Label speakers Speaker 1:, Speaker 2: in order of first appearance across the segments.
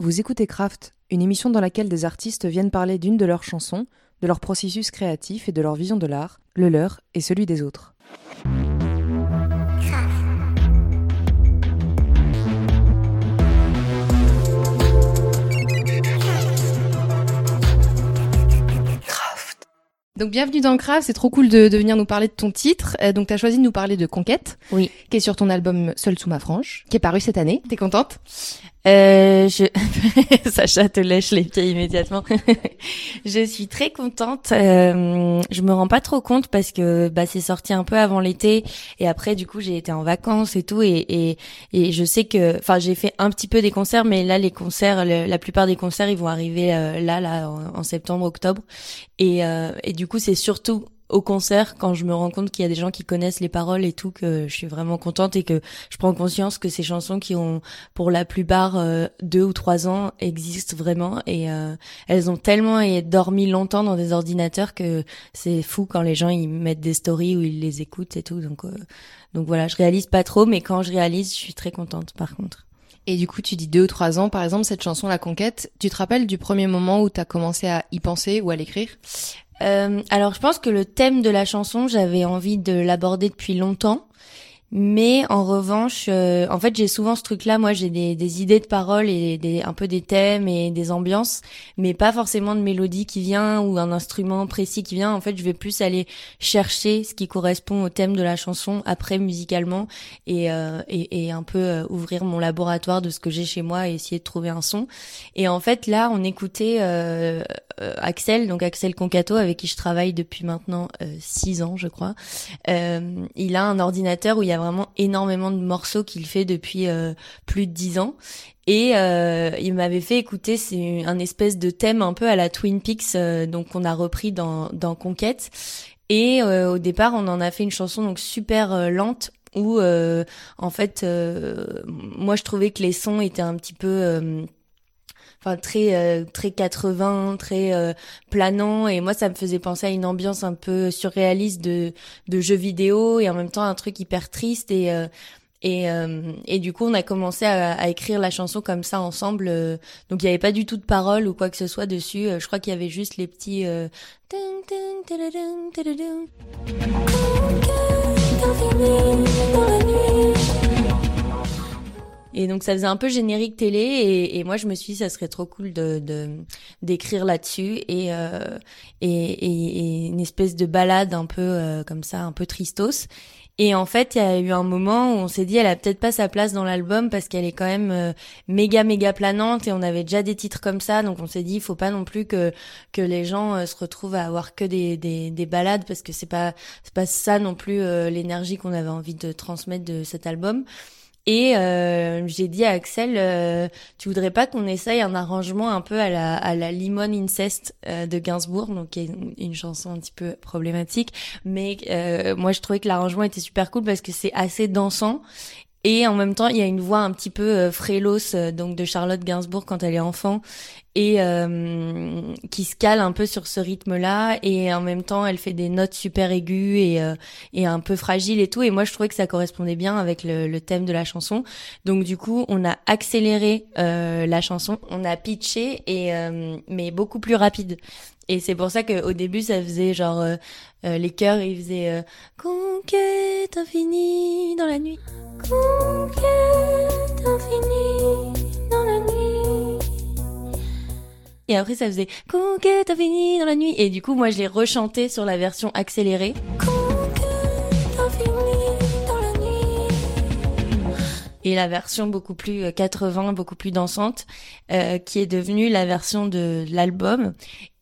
Speaker 1: Vous écoutez Craft, une émission dans laquelle des artistes viennent parler d'une de leurs chansons, de leur processus créatif et de leur vision de l'art, le leur et celui des autres. Donc bienvenue dans Craft, c'est trop cool de, de, venir nous parler de ton titre. Euh, donc tu as choisi de nous parler de Conquête,
Speaker 2: oui.
Speaker 1: qui est sur ton album Seul sous ma frange, qui est paru cette année. T'es contente?
Speaker 2: Euh, je... Sacha te lèche les pieds immédiatement. je suis très contente. Euh, je me rends pas trop compte parce que bah c'est sorti un peu avant l'été et après du coup j'ai été en vacances et tout et et, et je sais que enfin j'ai fait un petit peu des concerts mais là les concerts la plupart des concerts ils vont arriver euh, là là en, en, septembre octobre et euh, et du coup c'est surtout au concert quand je me rends compte qu'il y a des gens qui connaissent les paroles et tout que je suis vraiment contente et que je prends conscience que ces chansons qui ont pour la plupart euh, deux ou trois ans existent vraiment et euh, elles ont tellement dormi longtemps dans des ordinateurs que c'est fou quand les gens ils mettent des stories ou ils les écoutent et tout. Donc euh, donc voilà je réalise pas trop mais quand je réalise je suis très contente par contre.
Speaker 1: Et du coup, tu dis deux ou trois ans, par exemple, cette chanson La Conquête, tu te rappelles du premier moment où tu as commencé à y penser ou à l'écrire?
Speaker 2: Euh, alors je pense que le thème de la chanson, j'avais envie de l'aborder depuis longtemps. Mais en revanche, euh, en fait, j'ai souvent ce truc-là. Moi, j'ai des, des, idées de paroles et des, un peu des thèmes et des ambiances, mais pas forcément de mélodie qui vient ou un instrument précis qui vient. En fait, je vais plus aller chercher ce qui correspond au thème de la chanson après musicalement et, euh, et, et, un peu euh, ouvrir mon laboratoire de ce que j'ai chez moi et essayer de trouver un son. Et en fait, là, on écoutait euh, Axel, donc Axel Concato, avec qui je travaille depuis maintenant six ans, je crois. il a un ordinateur où il y a vraiment énormément de morceaux qu'il fait depuis euh, plus de dix ans. Et euh, il m'avait fait écouter, c'est un espèce de thème un peu à la Twin Peaks, euh, donc on a repris dans, dans Conquête. Et au départ, on en a fait une chanson donc super lente où en fait, moi je trouvais que les sons étaient un petit peu très euh, très 80, très euh, planant et moi ça me faisait penser à une ambiance un peu surréaliste de de jeux vidéo et en même temps un truc hyper triste et euh, et, et du coup, on a commencé à, à, écrire la chanson comme ça ensemble. donc, il n'y avait pas du tout de paroles ou quoi que ce soit dessus. je crois qu'il y avait juste les petits. Et donc ça faisait un peu générique télé et, et, moi je me suis dit ça serait trop cool de d'écrire là-dessus et, euh, et, et, une espèce de balade un peu euh, comme ça, un peu tristos. Et en fait, il y a eu un moment où on s'est dit, elle a peut-être pas sa place dans l'album parce qu'elle est quand même euh, méga méga planante et on avait déjà des titres comme ça, donc on s'est dit, il faut pas non plus que que les gens euh, se retrouvent à avoir que des des, des balades parce que c'est pas c'est pas ça non plus l'énergie qu'on avait envie de transmettre de cet album. Et euh, j'ai dit à Axel, euh, tu voudrais pas qu'on essaye un arrangement un peu à la, à la Limon Incest euh, de Gainsbourg, donc qui est une, chanson un petit peu problématique, mais euh, moi je trouvais que l'arrangement était super cool parce que c'est assez dansant et en même temps, il y a une voix un petit peu euh, frélos euh, donc de Charlotte Gainsbourg quand elle est enfant et euh, qui se cale un peu sur ce rythme-là et en même temps, elle fait des notes super aiguës et et un peu fragiles et tout et moi je trouvais que ça correspondait bien avec le, le thème de la chanson. Donc du coup, on a accéléré la chanson, on a pitché et mais beaucoup plus rapide. Et c'est pour ça qu'au début, ça faisait genre euh, euh, les chœurs, ils faisaient euh, conquête infinie dans la nuit. Conquête infinie dans la nuit. Et après, ça faisait conquête infinie dans la nuit. Et du coup, moi, je l'ai rechanté sur la version accélérée. Conquête Et la version beaucoup plus 80, beaucoup plus dansante, euh, qui est devenue la version de l'album.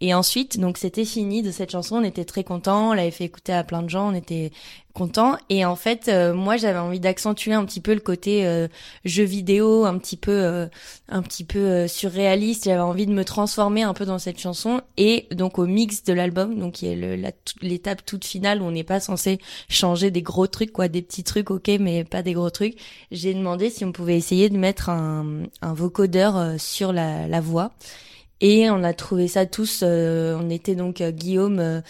Speaker 2: Et ensuite, donc c'était fini de cette chanson, on était très contents, on l'avait fait écouter à plein de gens, on était contents. Et en fait, euh, moi j'avais envie d'accentuer un petit peu le côté euh, jeu vidéo, un petit peu, euh, un petit peu surréaliste. J'avais envie de me transformer un peu dans cette chanson. Et donc au mix de l'album, donc qui est l'étape toute finale où on n'est pas censé changer des gros trucs, quoi, des petits trucs, ok, mais pas des gros trucs. J'ai demandé si on pouvait essayer de mettre un, un vocodeur sur la, la voix. Et on a trouvé ça tous. Euh, on était donc euh, Guillaume euh,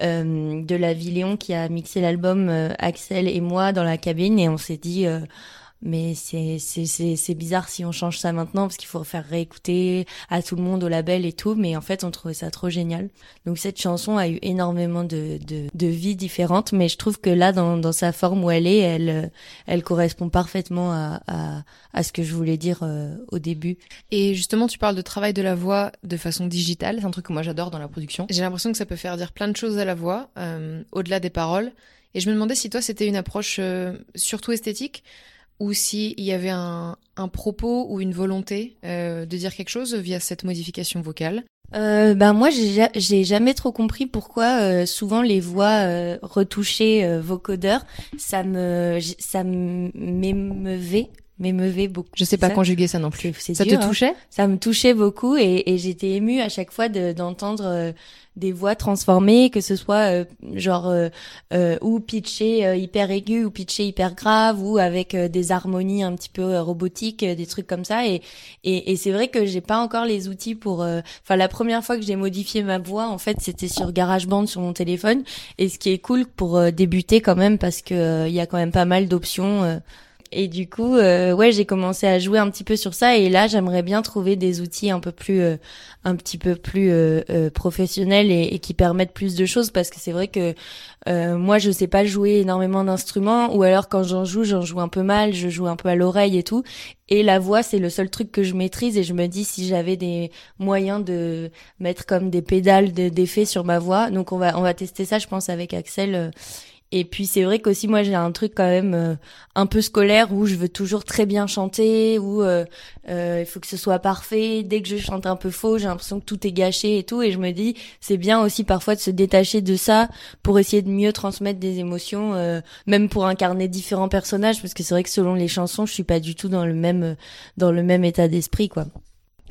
Speaker 2: de la Villéon qui a mixé l'album, Axel et moi dans la cabine, et on s'est dit mais c'est bizarre si on change ça maintenant parce qu'il faut faire réécouter à tout le monde au label et tout mais en fait on trouvait ça trop génial. Donc cette chanson a eu énormément de de, de vies différentes mais je trouve que là dans dans sa forme où elle est elle elle correspond parfaitement à à, à ce que je voulais dire euh, au début.
Speaker 1: Et justement tu parles de travail de la voix de façon digitale c'est un truc que moi j'adore dans la production. J'ai l'impression que ça peut faire dire plein de choses à la voix euh, au-delà des paroles. Et je me demandais si toi c'était une approche euh, surtout esthétique ou s'il y avait un, un, propos ou une volonté euh, de dire quelque chose via cette modification vocale.
Speaker 2: Euh, ben moi j'ai jamais trop compris pourquoi euh, souvent les voix euh, retouchées euh, vocodeurs ça me ça m'émeuvait m'émeuvait beaucoup.
Speaker 1: Je sais pas conjuguer ça non plus. Ça te hein. touchait?
Speaker 2: Ça me touchait beaucoup et, et j'étais émue à chaque fois d'entendre euh, des voix transformées, que ce soit euh, genre euh, euh, ou pitché hyper aigu ou pitché hyper grave ou avec des harmonies un petit peu robotiques, des trucs comme ça. Et et, et c'est vrai que j'ai pas encore les outils pour. Enfin, la première fois que j'ai modifié ma voix, en fait, c'était sur GarageBand sur mon téléphone. Et ce qui est cool pour débuter quand même parce que il y a quand même pas mal d'options et du coup, euh, ouais, j'ai commencé à jouer un petit peu sur ça. Et là, j'aimerais bien trouver des outils un peu plus, euh, un petit peu plus euh, euh professionnels et, et, qui permettent plus de choses. Parce que c'est vrai que euh, moi, je sais pas jouer énormément d'instruments, ou alors quand j'en joue, j'en joue un peu mal, je joue un peu à l'oreille et tout. Et la voix, c'est le seul truc que je maîtrise. Et je me dis si j'avais des moyens de mettre comme des pédales d'effet sur ma voix. Donc on va, on va tester ça, je pense, avec Axel et puis c'est vrai qu'aussi moi j'ai un truc quand même euh, un peu scolaire où je veux toujours très bien chanter, où euh, euh, il faut que ce soit parfait. Dès que je chante un peu faux, j'ai l'impression que tout est gâché et tout. Et je me dis c'est bien aussi parfois de se détacher de ça pour essayer de mieux transmettre des émotions, même pour incarner différents personnages, parce que c'est vrai que selon les chansons, je suis pas du tout dans le même dans le même état d'esprit quoi.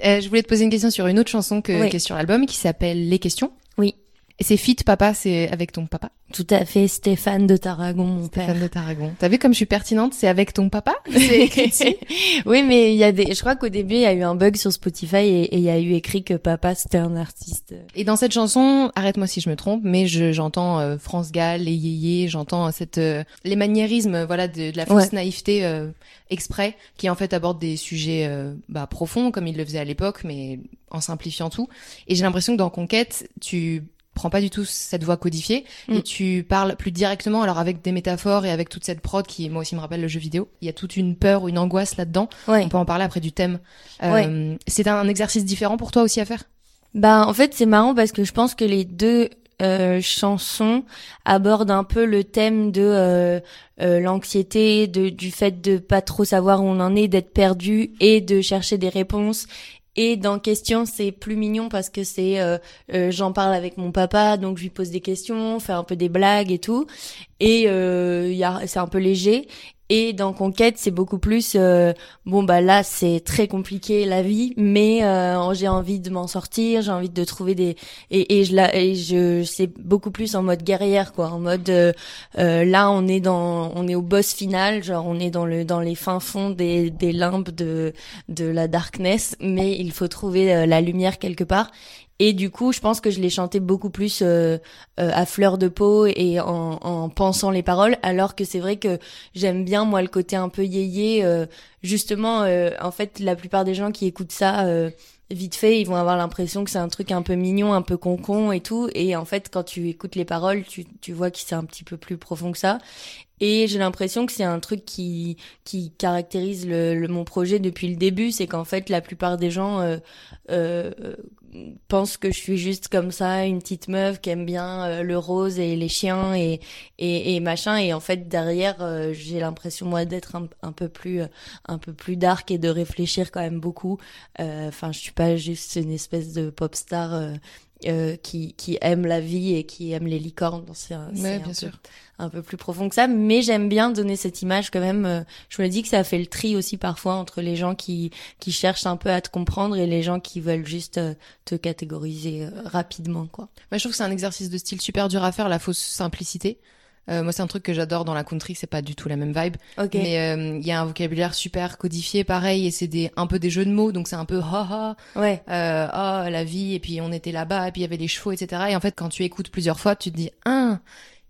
Speaker 1: je voulais te poser une question sur une autre chanson que, qui est sur l'album qui s'appelle Les questions. Et c'est Fit Papa, c'est avec ton papa
Speaker 2: Tout à fait, Stéphane de Tarragon, mon
Speaker 1: père.
Speaker 2: Stéphane
Speaker 1: de Tarragon. T'as vu comme je suis pertinente, c'est avec ton papa
Speaker 2: C'est écrit Oui, mais il y a des, je crois qu'au début, il y a eu un bug sur Spotify et il y a eu écrit que papa c'était un artiste.
Speaker 1: Et dans cette chanson, arrête-moi si je me trompe, mais j'entends euh, France Gall, les yéyés, j'entends cette, euh, les maniérismes, voilà, de, de la fausse naïveté euh, exprès, qui en fait aborde des sujets bah, profonds, comme il le faisait à l'époque, mais en simplifiant tout. Et j'ai l'impression que dans Conquête, tu prends pas du tout cette voix codifiée et mm. tu parles plus directement alors avec des métaphores et avec toute cette prod qui moi aussi me rappelle le jeu vidéo il y a toute une peur ou une angoisse là-dedans. On peut en parler après du thème. Euh, c'est un exercice différent pour toi aussi à faire?
Speaker 2: Bah en fait c'est marrant parce que je pense que les deux euh, abordent un peu le thème de euh, euh l'anxiété, de du fait de pas trop savoir où on en est, d'être perdu et de chercher des réponses et dans question, c'est plus mignon parce que c'est, euh, j'en parle avec mon papa, donc je lui pose des questions, faire un peu des blagues et tout. Et euh, c'est un peu léger. Et dans Conquête, c'est beaucoup plus euh, bon bah là c'est très compliqué la vie, mais euh, j'ai envie de m'en sortir, j'ai envie de trouver des et, et je la et je c'est beaucoup plus en mode guerrière quoi, en mode euh, là on est dans on est au boss final, genre on est dans le dans les fins fonds des des limbes de de la darkness, mais il faut trouver la lumière quelque part et du coup, je pense que je l'ai chanté beaucoup plus euh, euh, à fleur de peau et en, en pensant les paroles, alors que c'est vrai que j'aime bien moi le côté un peu yéyé. Euh, justement, en fait, la plupart des gens qui écoutent ça vite fait, ils vont avoir l'impression que c'est un truc un peu mignon, un peu concon et tout. Et en fait, quand tu écoutes les paroles, tu, tu vois que c'est un petit peu plus profond que ça. Et j'ai l'impression que c'est un truc qui qui caractérise le, mon projet depuis le début, c'est qu'en fait la plupart des gens euh, euh, pensent que je suis juste comme ça, une petite meuf qui aime bien euh, le rose et les chiens et et, et machin. Et en fait derrière, euh, j'ai l'impression moi d'être un, un, peu plus un peu plus dark et de réfléchir quand même beaucoup. Enfin, je suis pas juste une espèce de pop star euh, qui, qui aime la vie et qui aime les licornes. C'est un,
Speaker 1: bien
Speaker 2: un
Speaker 1: sûr.
Speaker 2: Peu, un peu plus profond que ça, mais j'aime bien donner cette image quand même. Euh, je me dis que ça fait le tri aussi parfois entre les gens qui qui cherchent un peu à te comprendre et les gens qui veulent juste euh, te catégoriser rapidement, quoi.
Speaker 1: Moi, je trouve que c'est un exercice de style super dur à faire, la fausse simplicité. Euh, moi, c'est un truc que j'adore dans la country, c'est pas du tout la même vibe. Mais euh, il y a un vocabulaire super codifié, pareil, et c'est des un peu des jeux de mots, donc c'est un peu ha ha.
Speaker 2: Ouais.
Speaker 1: Euh, oh la vie, et puis on était là-bas, et puis il y avait les chevaux, etc. Et en fait, quand tu écoutes plusieurs fois, tu te dis, ah,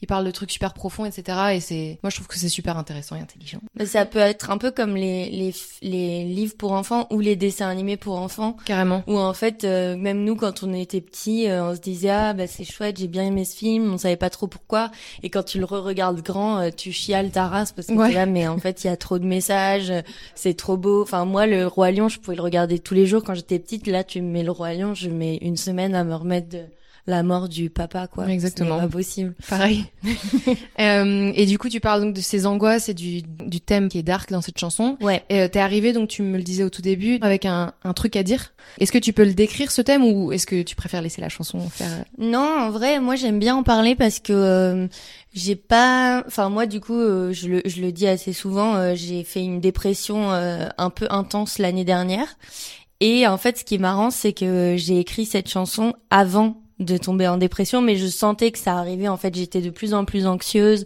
Speaker 1: il parle de trucs super profonds, etc. Et c'est, moi, je trouve que c'est super intéressant et intelligent.
Speaker 2: Ça peut être un peu comme les, les, les livres pour enfants ou les dessins animés pour enfants.
Speaker 1: Carrément.
Speaker 2: Où en fait, euh, même nous, quand on était petits, euh, on se disait ah bah c'est chouette, j'ai bien aimé ce film, on savait pas trop pourquoi. Et quand tu le re-regardes grand, euh, tu chiales ta race parce que ouais. là, mais en fait, il y a trop de messages, c'est trop beau. Enfin moi, le roi lion, je pouvais le regarder tous les jours quand j'étais petite. Là, tu me mets le roi lion, je mets une semaine à me remettre de la mort du papa, quoi.
Speaker 1: Exactement.
Speaker 2: C'est pas possible.
Speaker 1: Pareil. euh, et du coup, tu parles donc de ces angoisses et du, du thème qui est dark dans cette chanson.
Speaker 2: Ouais.
Speaker 1: Et euh, t'es arrivé, donc tu me le disais au tout début, avec un, un truc à dire. Est-ce que tu peux le décrire ce thème ou est-ce que tu préfères laisser la chanson faire
Speaker 2: Non, en vrai, moi j'aime bien en parler parce que euh, j'ai pas, enfin moi du coup, euh, je le je le dis assez souvent, euh, j'ai fait une dépression euh, un peu intense l'année dernière. Et en fait, ce qui est marrant, c'est que j'ai écrit cette chanson avant de tomber en dépression, mais je sentais que ça arrivait. En fait, j'étais de plus en plus anxieuse.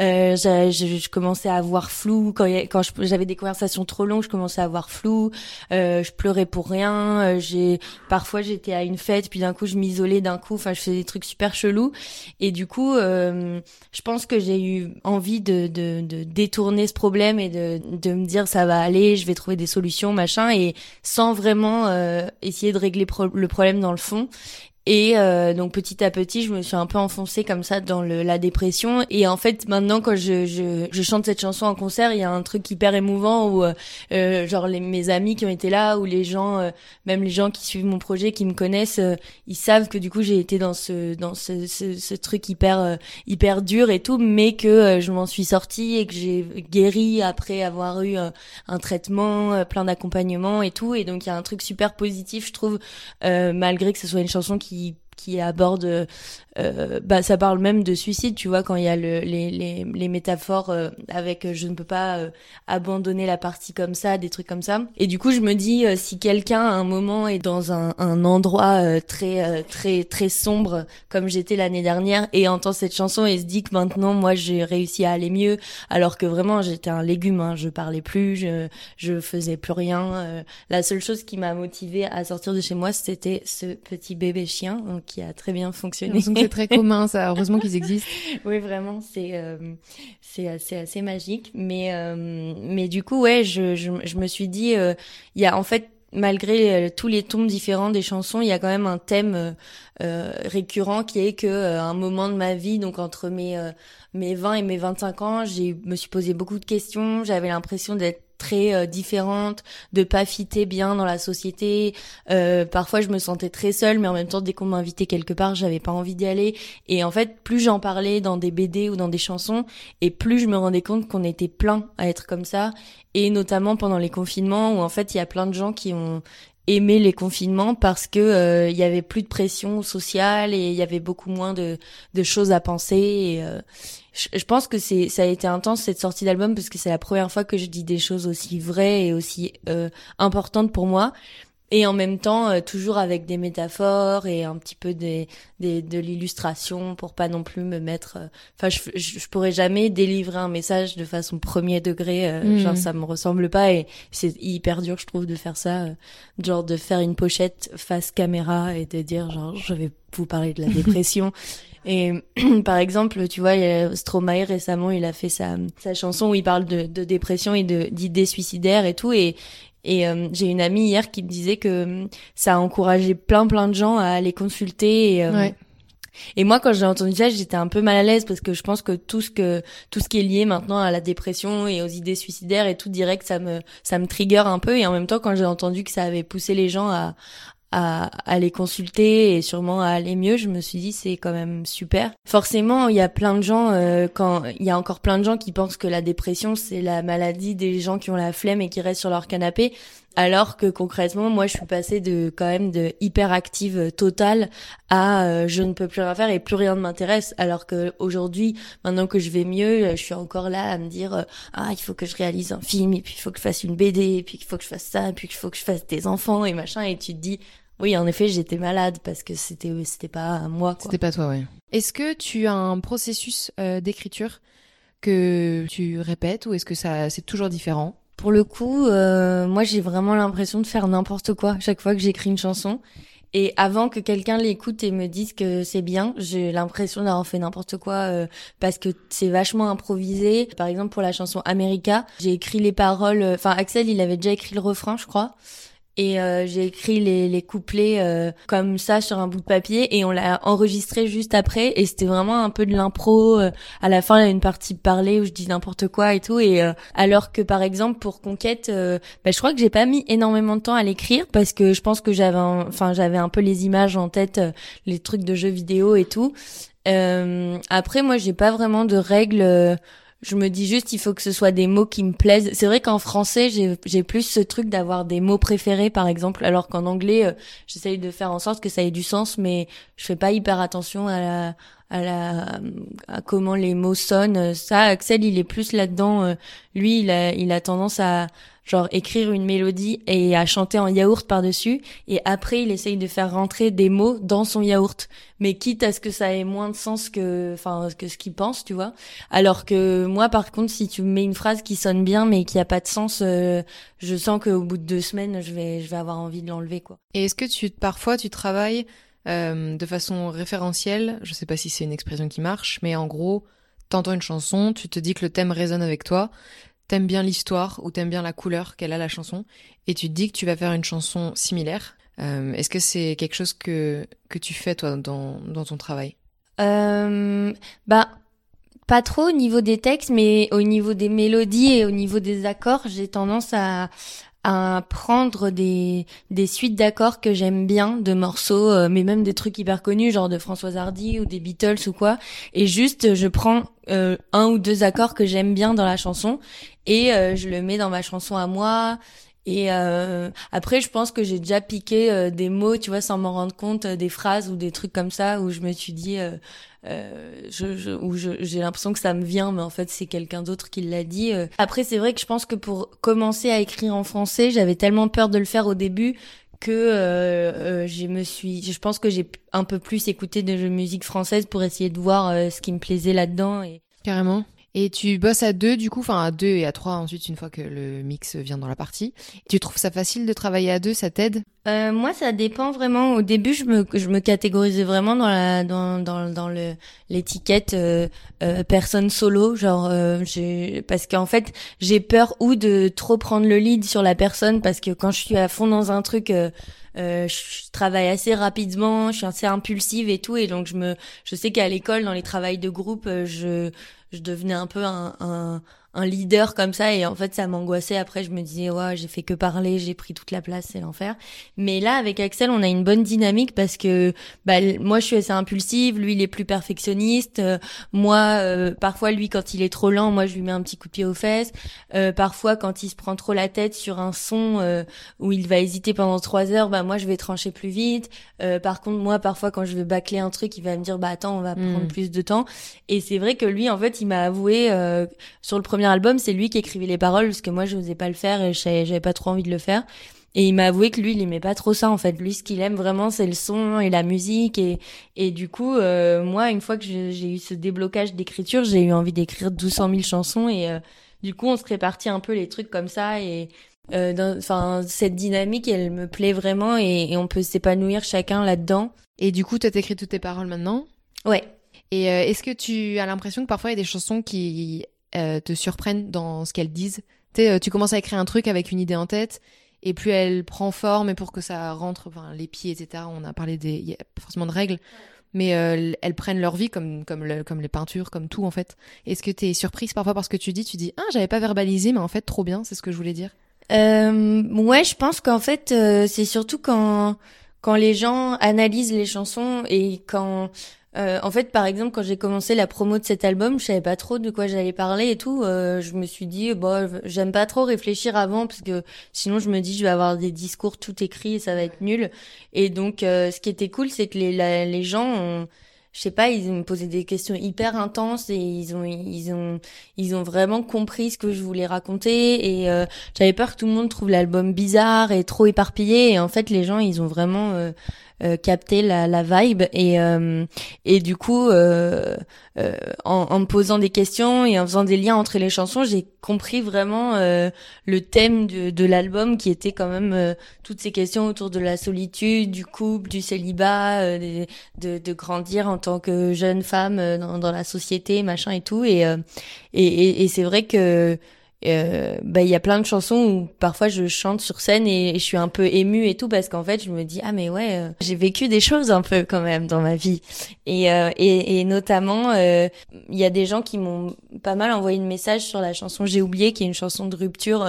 Speaker 2: Euh, je, je, je, commençais à avoir flou quand, quand j'avais des conversations trop longues. Je commençais à avoir flou. Euh, je pleurais pour rien. Euh, j'ai parfois j'étais à une fête, puis d'un coup je m'isolais d'un coup. Enfin, je faisais des trucs super chelous. Et du coup, euh, je pense que j'ai eu envie de, de, de, détourner ce problème et de, de me dire ça va aller, je vais trouver des solutions, machin, et sans vraiment euh, essayer de régler le problème dans le fond. Et euh, donc petit à petit, je me suis un peu enfoncée comme ça dans le, la dépression. Et en fait, maintenant, quand je, je, je, chante cette chanson en concert, il y a un truc hyper émouvant où, euh, genre, les, mes amis qui ont été là, ou les gens, euh, même les gens qui suivent mon projet, qui me connaissent, euh, ils savent que du coup, j'ai été dans ce dans ce, ce, ce truc hyper euh, hyper dur et tout, mais que je m'en suis sortie et que j'ai guéri après avoir eu un traitement, plein d'accompagnement et tout. Et donc, il y a un truc super positif, je trouve, malgré que ce soit une chanson qui qui aborde euh, bah ça parle même de suicide tu vois quand il y a le, les, les, les métaphores euh, avec euh, je ne peux pas euh, abandonner la partie comme ça des trucs comme ça. Et du coup je me dis si quelqu'un à un moment est dans un, un endroit très très très sombre comme j'étais l'année dernière et entend cette chanson et se dit que maintenant moi j'ai réussi à aller mieux alors que vraiment j'étais un légume hein, je parlais plus je je faisais plus rien la seule chose qui m'a motivée à sortir de chez moi c'était ce petit bébé chien qui a très bien fonctionné
Speaker 1: c'est très commun, ça. Heureusement qu'ils existent.
Speaker 2: oui, vraiment, c'est euh, c'est assez assez magique. Mais euh, mais du coup, ouais, je je, je me suis dit, euh, il y a en fait malgré tous les tons différents des chansons, il y a quand même un thème euh, récurrent qui est que à un moment de ma vie, donc entre mes mes 20 et mes 25 ans, j'ai me suis posé beaucoup de questions, j'avais l'impression d'être très euh, différente, de pas fitter bien dans la société. Euh, parfois, je me sentais très seule, mais en même temps, dès qu'on m'invitait quelque part, j'avais pas envie d'y aller. Et en fait, plus j'en parlais dans des BD ou dans des chansons, et plus je me rendais compte qu'on était plein à être comme ça. Et notamment pendant les confinements, où en fait, il y a plein de gens qui ont aimé les confinements parce que euh, il y avait plus de pression sociale et il y avait beaucoup moins de, de choses à penser et, euh, je, pense que c'est ça a été intense cette sortie d'album parce que c'est la première fois que je dis des choses aussi vraies et aussi euh, importantes pour moi et en même temps euh, toujours avec des métaphores et un petit peu des, des de l'illustration pour pas non plus me mettre euh, enfin je, je, pourrais jamais délivrer un message de façon premier degré euh, mm. genre ça me ressemble pas et c'est hyper dur je trouve de faire ça genre de faire une pochette face caméra et de dire genre je vais vous parler de la dépression et par exemple, tu vois, Stromae récemment, il a fait sa, sa chanson où il parle de, de dépression et de d'idées suicidaires et tout. Et, et euh, j'ai une amie hier qui me disait que euh, ça a encouragé plein plein de gens à aller consulter. Et, euh, et moi, quand j'ai entendu ça, j'étais un peu mal à l'aise parce que je pense que tout ce que tout ce qui est lié maintenant à la dépression et aux idées suicidaires et tout direct, ça me ça me trigger un peu. Et en même temps, quand j'ai entendu que ça avait poussé les gens à à, à les consulter et sûrement à aller mieux, je me suis dit c'est quand même super. Forcément, il y a plein de gens euh, quand il y a encore plein de gens qui pensent que la dépression c'est la maladie des gens qui ont la flemme et qui restent sur leur canapé. Alors que concrètement, moi, je suis passée de quand même de hyperactive totale à euh, je ne peux plus rien faire et plus rien ne m'intéresse. Alors que aujourd'hui, maintenant que je vais mieux, je suis encore là à me dire euh, ah il faut que je réalise un film et puis il faut que je fasse une BD et puis il faut que je fasse ça et puis il faut que je fasse des enfants et machin et tu te dis oui, en effet, j'étais malade parce que c'était c'était pas moi.
Speaker 1: C'était pas toi, oui. Est-ce que tu as un processus euh, d'écriture que tu répètes ou est-ce que ça c'est toujours différent?
Speaker 2: Pour le coup, euh, moi j'ai vraiment l'impression de faire n'importe quoi chaque fois que j'écris une chanson. Et avant que quelqu'un l'écoute et me dise que c'est bien, j'ai l'impression d'avoir fait n'importe quoi euh, parce que c'est vachement improvisé. Par exemple, pour la chanson America, j'ai écrit les paroles. Euh, enfin, Axel, il avait déjà écrit le refrain, je crois et euh, j'ai écrit les, les couplets euh, comme ça sur un bout de papier et on l'a enregistré juste après. Et c'était vraiment un peu de l'impro euh, à la fin il y a une partie parlée où je dis n'importe quoi et tout. Et alors que par exemple pour Conquête bah, je crois que j'ai pas mis énormément de temps à l'écrire parce que je pense que j'avais enfin j'avais un peu les images en tête les trucs de jeux vidéo et tout. Après moi j'ai pas vraiment de règles je me dis juste il faut que ce soit des mots qui me plaisent. C'est vrai qu'en français, j'ai plus ce truc d'avoir des mots préférés par exemple, alors qu'en anglais, euh, j'essaye de faire en sorte que ça ait du sens mais je fais pas hyper attention à la à la à comment les mots sonnent. Ça Axel, il est plus là-dedans euh, lui, il a il a tendance à genre écrire une mélodie et à chanter en yaourt par-dessus. Et après il essaye de faire rentrer des mots dans son yaourt. Mais quitte à ce que ça ait moins de sens que enfin que ce qu'il pense tu vois. Alors que moi par contre si tu mets une phrase qui sonne bien mais qui a pas de sens euh, je sens qu'au bout de deux semaines je vais je vais avoir envie de l'enlever quoi.
Speaker 1: Et est-ce que tu parfois tu travailles euh, de façon référentielle? Je sais pas si c'est une expression qui marche mais en gros t'entends une chanson, tu te dis que le thème résonne avec toi, t'aimes bien l'histoire ou t'aimes bien la couleur qu'elle a la chanson et tu te dis que tu vas faire une chanson similaire. Euh, Est-ce que c'est quelque chose que que tu fais toi dans dans ton travail?
Speaker 2: Euh, Bah pas trop au niveau des textes, mais au niveau des mélodies et au niveau des accords, j'ai tendance à à prendre des, des suites d'accords que j'aime bien, de morceaux, euh, mais même des trucs hyper connus, genre de Françoise Hardy ou des Beatles ou quoi. Et juste, je prends euh, un ou deux accords que j'aime bien dans la chanson et euh, je le mets dans ma chanson à moi. Et après, je pense que j'ai déjà piqué des mots, tu vois, sans m'en rendre compte, des phrases ou des trucs comme ça où je me suis dit, euh, je, je, où j'ai l'impression que ça me vient, mais en fait c'est quelqu'un d'autre qui l'a dit. Euh. Après c'est vrai que je pense que pour commencer à écrire en français, j'avais tellement peur de le faire au début que euh, euh je me suis, je pense que j'ai un peu plus écouté de musique française pour essayer de voir ce qui me plaisait là-dedans. Et...
Speaker 1: Carrément. Et tu bosses à deux, du coup, enfin à deux et à trois ensuite, une fois que le mix vient dans la partie. Tu trouves ça facile de travailler à deux? Ça t'aide?
Speaker 2: Euh, Moi, ça dépend vraiment. Au début, je me, je me catégorisais vraiment dans la, dans, dans, dans le l'étiquette euh, euh, personne solo, genre, euh, j'ai, parce qu'en fait, j'ai peur ou de trop prendre le lead sur la personne, parce que quand je suis à fond dans un truc. Euh, euh, je travaille assez rapidement, je suis assez impulsive et tout, et donc je me, je sais qu'à l'école, dans les travails de groupe, je, je devenais un peu un, un leader comme ça et en fait ça m'angoissait. Après je me disais ouais j'ai fait que parler j'ai pris toute la place c'est l'enfer. Mais là avec Axel on a une bonne dynamique parce que bah, moi je suis assez impulsive lui il est plus perfectionniste euh, moi euh, parfois lui quand il est trop lent moi je lui mets un petit coup de pied aux fesses. Euh, parfois quand il se prend trop la tête sur un son euh, où il va hésiter pendant trois heures bah moi je vais trancher plus vite. Par contre moi parfois quand je veux bâcler un truc il va me dire bah attends on va prendre hmm. plus de temps. Et c'est vrai que lui en fait il m'a avoué sur le premier album, c'est lui qui écrivait les paroles parce que moi je n'osais pas le faire et j'avais pas trop envie de le faire. Et il m'a avoué que lui, il aimait pas trop ça en fait. Lui, ce qu'il aime vraiment, c'est le son et la musique. Et, et du coup, euh, moi, une fois que j'ai eu ce déblocage d'écriture, j'ai eu envie d'écrire 1200 000 chansons. Et euh, du coup, on se répartit un peu les trucs comme ça. Et euh, enfin, cette dynamique, elle me plaît vraiment. Et, et on peut s'épanouir chacun là-dedans.
Speaker 1: Et du coup, tu as écrit toutes tes paroles maintenant?
Speaker 2: Ouais.
Speaker 1: Et est-ce que tu as l'impression que parfois il y a des chansons qui euh, te surprennent dans ce qu'elles disent. Euh, tu commences à écrire un truc avec une idée en tête, et plus elle prend forme, et pour que ça rentre, enfin, les pieds, etc. On a parlé des, a forcément de règles, mais euh, elles prennent leur vie comme comme comme les peintures, comme tout en fait. Est-ce que tu es surprise parfois parce que tu dis, tu dis, ah, j'avais pas verbalisé, mais en fait, trop bien, c'est ce que je voulais dire.
Speaker 2: Euh, ouais, je pense qu'en fait, c'est surtout quand quand les gens analysent les chansons et quand euh, en fait, par exemple, quand j'ai commencé la promo de cet album, je savais pas trop de quoi j'allais parler et tout. Euh, je me suis dit, bon, j'aime pas trop réfléchir avant parce que sinon je me dis je vais avoir des discours tout écrits et ça va être nul. Et donc, euh, ce qui était cool, c'est que les, les gens ont je sais pas, ils me posé des questions hyper intenses et ils ont ils ont ils ont vraiment compris ce que je voulais raconter et j'avais peur que tout le monde trouve l'album bizarre et trop éparpillé et en fait les gens ils ont vraiment capter la, la vibe et et du coup en, en, me posant des questions et en faisant des liens entre les chansons j'ai compris vraiment le thème de, de l'album qui était quand même toutes ces questions autour de la solitude du couple du célibat de, de, grandir en tant que jeune femme dans, dans la société machin et tout. Et, et, et c'est vrai que euh, bah il y a plein de chansons où parfois je chante sur scène et, je suis un peu émue et tout parce qu'en fait je me dis ah mais ouais euh, j'ai vécu des choses un peu quand même dans ma vie. Et euh, et, et, notamment il y a des gens qui m'ont pas mal envoyé une message sur la chanson j'ai oublié qui est une chanson de rupture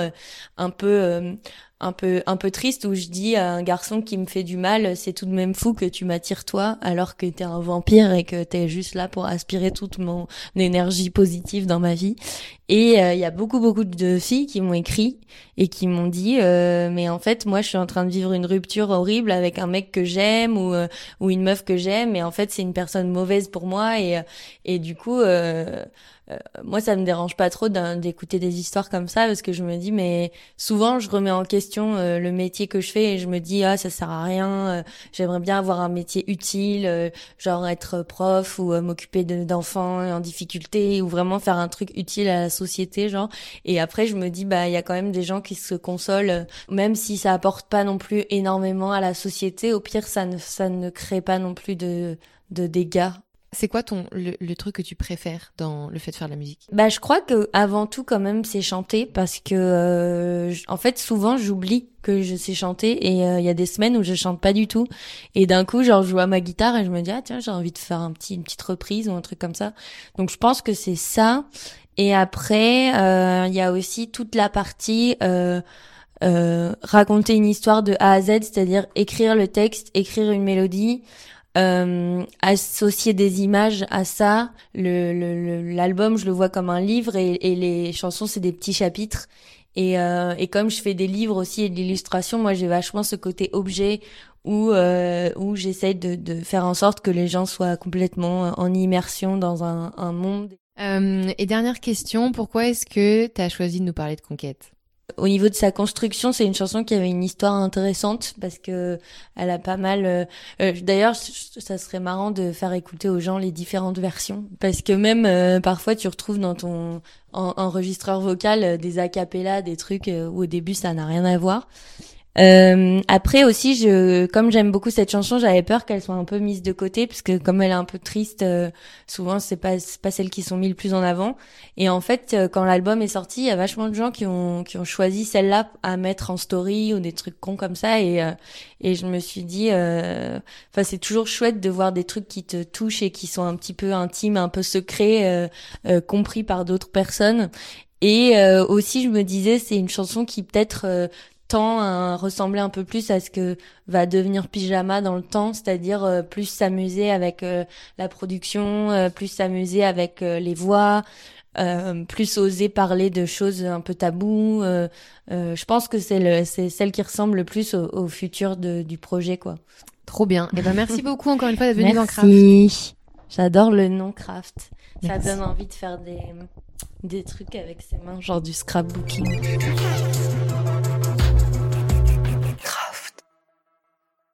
Speaker 2: un peu un peu un peu triste où je dis à un garçon qui me fait du mal c'est tout de même fou que tu m'attires toi alors que t'es un vampire et que t'es juste là pour aspirer toute mon énergie positive dans ma vie. Et euh, il y a beaucoup beaucoup de filles qui m'ont écrit et qui m'ont dit euh, mais en fait moi je suis en train de vivre une rupture horrible avec un mec que j'aime ou euh, ou une meuf que j'aime et en fait c'est une personne mauvaise pour moi et et du coup euh, moi, ça me dérange pas trop d'écouter des histoires comme ça parce que je me dis, mais souvent, je remets en question euh, le métier que je fais et je me dis, ah, ça sert à rien. Euh, j'aimerais bien avoir un métier utile, genre être prof ou m'occuper d'enfants en difficulté ou vraiment faire un truc utile à la société, genre. Et après, je me dis, bah, il y a quand même des gens qui se consolent, même si ça apporte pas non plus énormément à la société. Au pire, ça ne, ça ne crée pas non plus de, de dégâts
Speaker 1: c'est quoi ton le, truc que tu préfères dans le fait de faire de la musique?
Speaker 2: Bah je crois que avant tout quand même c'est chanter parce que euh, en fait souvent j'oublie que je sais chanter et euh, il y a des semaines où je chante pas du tout. Et d'un coup genre je joue à ma guitare et je me dis ah tiens j'ai envie de faire un petit une petite reprise ou un truc comme ça. Donc je pense que c'est ça. Et après euh, il y a aussi toute la partie raconter une histoire de A à Z, c'est-à-dire écrire le texte, écrire une mélodie, euh, associer des images à ça. Le, l'album, je le vois comme un livre et, et les chansons, c'est des petits chapitres. Et, euh, et comme je fais des livres aussi et de l'illustration, moi j'ai vachement ce côté objet où euh, où j'essaye de, de faire en sorte que les gens soient complètement en immersion dans un, un monde.
Speaker 1: Euh, et dernière question, pourquoi est-ce que tu as choisi de nous parler de conquête?
Speaker 2: Au niveau de sa construction, c'est une chanson qui avait une histoire intéressante parce que elle a pas mal. Euh, euh, d'ailleurs, ça serait marrant de faire écouter aux gens les différentes versions parce que même euh, parfois tu retrouves dans ton enregistreur vocal des acapellas, des trucs où au début ça n'a rien à voir. Euh, après aussi, je, comme j'aime beaucoup cette chanson, j'avais peur qu'elle soit un peu mise de côté, parce que comme elle est un peu triste, euh, souvent c'est pas pas celles qui sont mises le plus en avant. Et en fait, euh, quand l'album est sorti, il y a vachement de gens qui ont qui ont choisi celle-là à mettre en story ou des trucs cons comme ça. Et et je me suis dit, enfin c'est toujours chouette de voir des trucs qui te touchent et qui sont un petit peu intimes, un peu secrets, compris par d'autres personnes. Et aussi, je me disais, c'est une chanson qui peut-être tend à ressembler un peu plus à ce que va devenir Pyjama dans le temps, c'est-à-dire euh, plus s'amuser avec euh, la production, euh, plus s'amuser avec les voix, plus oser parler de choses un peu taboues. je pense que c'est le, c'est celle qui ressemble le plus au, futur de, du projet, quoi.
Speaker 1: Trop bien. Et eh ben merci beaucoup encore une fois d'être venu dans Craft.
Speaker 2: J'adore le nom Craft. Ça donne envie de faire des des trucs avec ses mains, genre du scrapbooking.